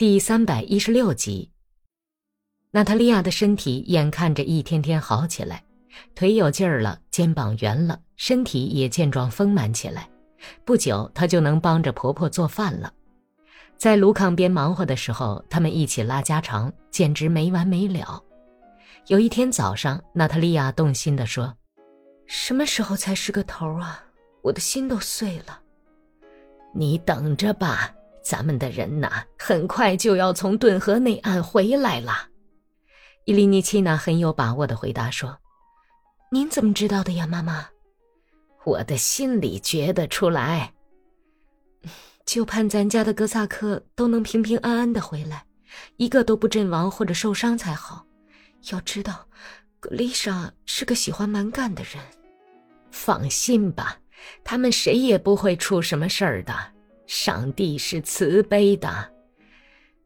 第三百一十六集，娜塔莉亚的身体眼看着一天天好起来，腿有劲儿了，肩膀圆了，身体也健壮丰满起来。不久，她就能帮着婆婆做饭了。在炉炕边忙活的时候，他们一起拉家常，简直没完没了。有一天早上，娜塔莉亚动心地说：“什么时候才是个头啊？我的心都碎了。”你等着吧。咱们的人呐，很快就要从顿河内岸回来了。伊利尼奇娜很有把握的回答说：“您怎么知道的呀，妈妈？我的心里觉得出来。就盼咱家的哥萨克都能平平安安的回来，一个都不阵亡或者受伤才好。要知道，格丽莎是个喜欢蛮干的人。放心吧，他们谁也不会出什么事儿的。”上帝是慈悲的，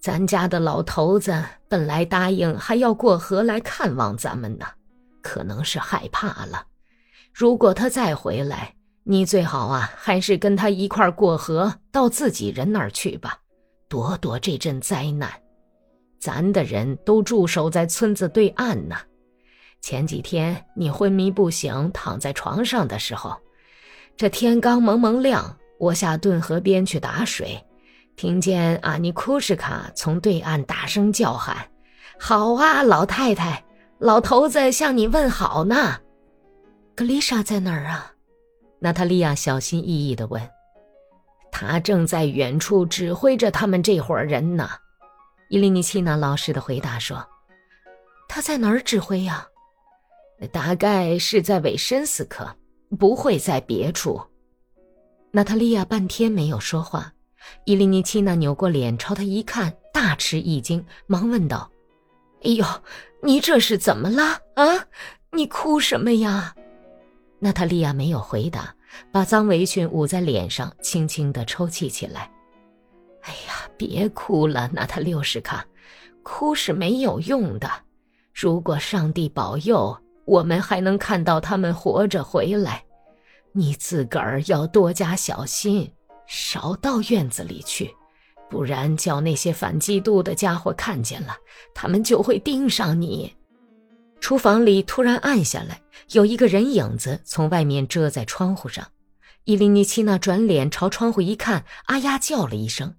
咱家的老头子本来答应还要过河来看望咱们呢，可能是害怕了。如果他再回来，你最好啊，还是跟他一块过河到自己人那儿去吧，躲躲这阵灾难。咱的人都驻守在村子对岸呢。前几天你昏迷不醒，躺在床上的时候，这天刚蒙蒙亮。我下顿河边去打水，听见阿尼库什卡从对岸大声叫喊：“好啊，老太太，老头子向你问好呢。”格丽莎在哪儿啊？娜塔莉亚小心翼翼地问。他正在远处指挥着他们这伙人呢。伊利尼奇娜老实的回答说：“他在哪儿指挥呀？大概是在韦申斯克，不会在别处。”娜塔莉亚半天没有说话，伊利尼奇娜扭过脸朝他一看，大吃一惊，忙问道：“哎呦，你这是怎么了啊？你哭什么呀？”娜塔莉亚没有回答，把脏围裙捂在脸上，轻轻地抽泣起来。“哎呀，别哭了，娜塔六什卡，哭是没有用的。如果上帝保佑，我们还能看到他们活着回来。”你自个儿要多加小心，少到院子里去，不然叫那些反基督的家伙看见了，他们就会盯上你。厨房里突然暗下来，有一个人影子从外面遮在窗户上。伊琳妮奇娜转脸朝窗户一看，啊呀叫了一声：“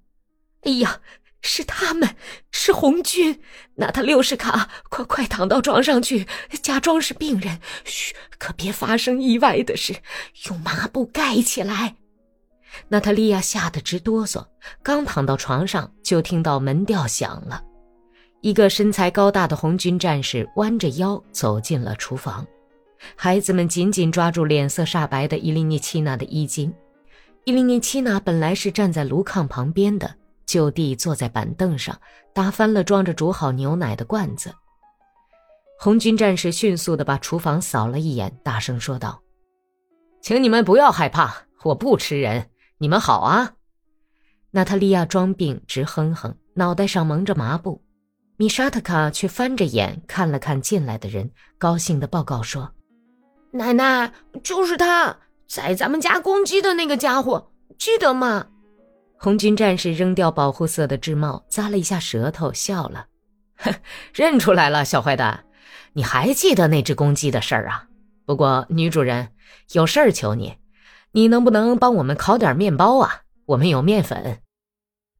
哎呀！”是他们，是红军。娜塔六十卡，快快躺到床上去，假装是病人。嘘，可别发生意外的事，用麻布盖起来。娜塔莉亚吓得直哆嗦，刚躺到床上，就听到门吊响了。一个身材高大的红军战士弯着腰走进了厨房，孩子们紧紧抓住脸色煞白的伊琳涅奇娜的衣襟。伊琳涅奇娜本来是站在炉炕旁边的。就地坐在板凳上，打翻了装着煮好牛奶的罐子。红军战士迅速地把厨房扫了一眼，大声说道：“请你们不要害怕，我不吃人，你们好啊！”娜塔莉亚装病，直哼哼，脑袋上蒙着麻布。米沙特卡却翻着眼看了看进来的人，高兴地报告说：“奶奶，就是他，在咱们家攻击的那个家伙，记得吗？”红军战士扔掉保护色的制帽，咂了一下舌头，笑了：“哼，认出来了，小坏蛋，你还记得那只公鸡的事儿啊？不过女主人有事儿求你，你能不能帮我们烤点面包啊？我们有面粉。”“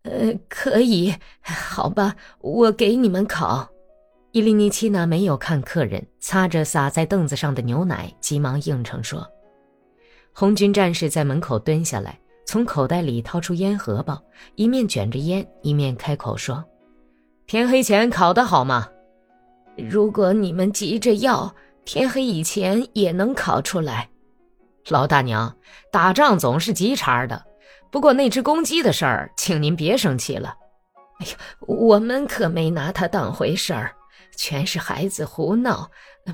呃，可以，好吧，我给你们烤。”伊利尼奇娜没有看客人，擦着洒在凳子上的牛奶，急忙应承说：“红军战士在门口蹲下来。”从口袋里掏出烟盒包，一面卷着烟，一面开口说：“天黑前烤的好吗？如果你们急着要，天黑以前也能烤出来。”老大娘，打仗总是急茬的。不过那只公鸡的事儿，请您别生气了。哎呀，我们可没拿它当回事儿，全是孩子胡闹，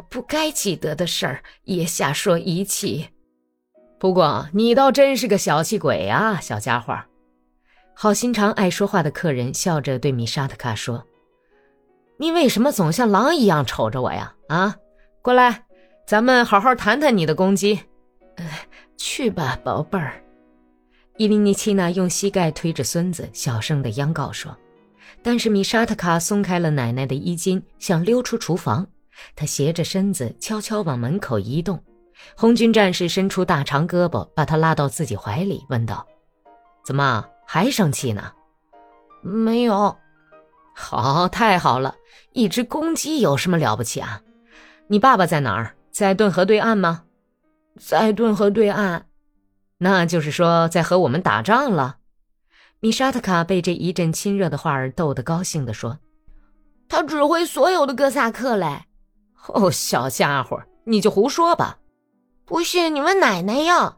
不该记得的事儿也瞎说一气。不过你倒真是个小气鬼啊，小家伙！好心肠、爱说话的客人笑着对米沙特卡说：“你为什么总像狼一样瞅着我呀？啊，过来，咱们好好谈谈你的攻击。呃，去吧，宝贝儿。”伊琳妮奇娜用膝盖推着孙子，小声的央告说：“但是米沙特卡松开了奶奶的衣襟，想溜出厨房。他斜着身子，悄悄往门口移动。红军战士伸出大长胳膊，把他拉到自己怀里，问道：“怎么还生气呢？”“没有。”“好，太好了！一只公鸡有什么了不起啊？你爸爸在哪儿？在顿河对岸吗？”“在顿河对岸。”“那就是说在和我们打仗了。”米沙特卡被这一阵亲热的话儿逗得高兴地说：“他指挥所有的哥萨克嘞！”“哦，小家伙，你就胡说吧！”“不信你问奶奶呀！”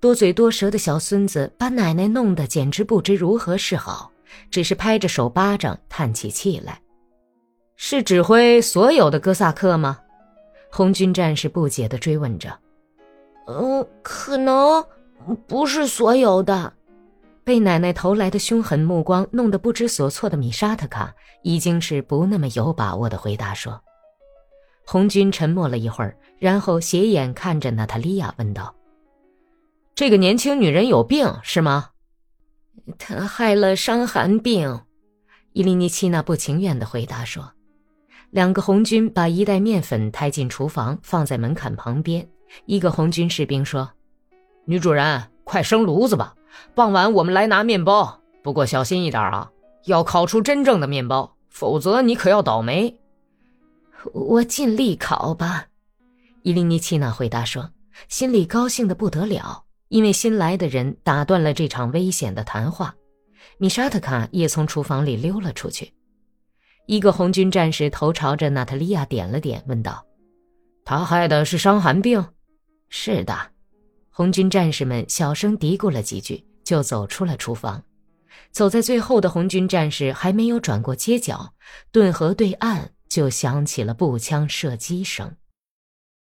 多嘴多舌的小孙子把奶奶弄得简直不知如何是好，只是拍着手巴掌，叹起气来。“是指挥所有的哥萨克吗？”红军战士不解地追问着。“嗯，可能不是所有的。”被奶奶投来的凶狠目光弄得不知所措的米沙特卡，已经是不那么有把握的回答说：“红军沉默了一会儿，然后斜眼看着娜塔莉亚问道：‘这个年轻女人有病是吗？’她害了伤寒病。”伊利尼奇娜不情愿的回答说。两个红军把一袋面粉抬进厨房，放在门槛旁边。一个红军士兵说：“女主人，快生炉子吧。”傍晚我们来拿面包，不过小心一点啊，要烤出真正的面包，否则你可要倒霉。我尽力考吧，伊琳尼奇娜回答说，心里高兴的不得了，因为新来的人打断了这场危险的谈话。米沙特卡也从厨房里溜了出去。一个红军战士头朝着娜塔莉亚点了点，问道：“他害的是伤寒病？”“是的。”红军战士们小声嘀咕了几句，就走出了厨房。走在最后的红军战士还没有转过街角，顿河对岸就响起了步枪射击声。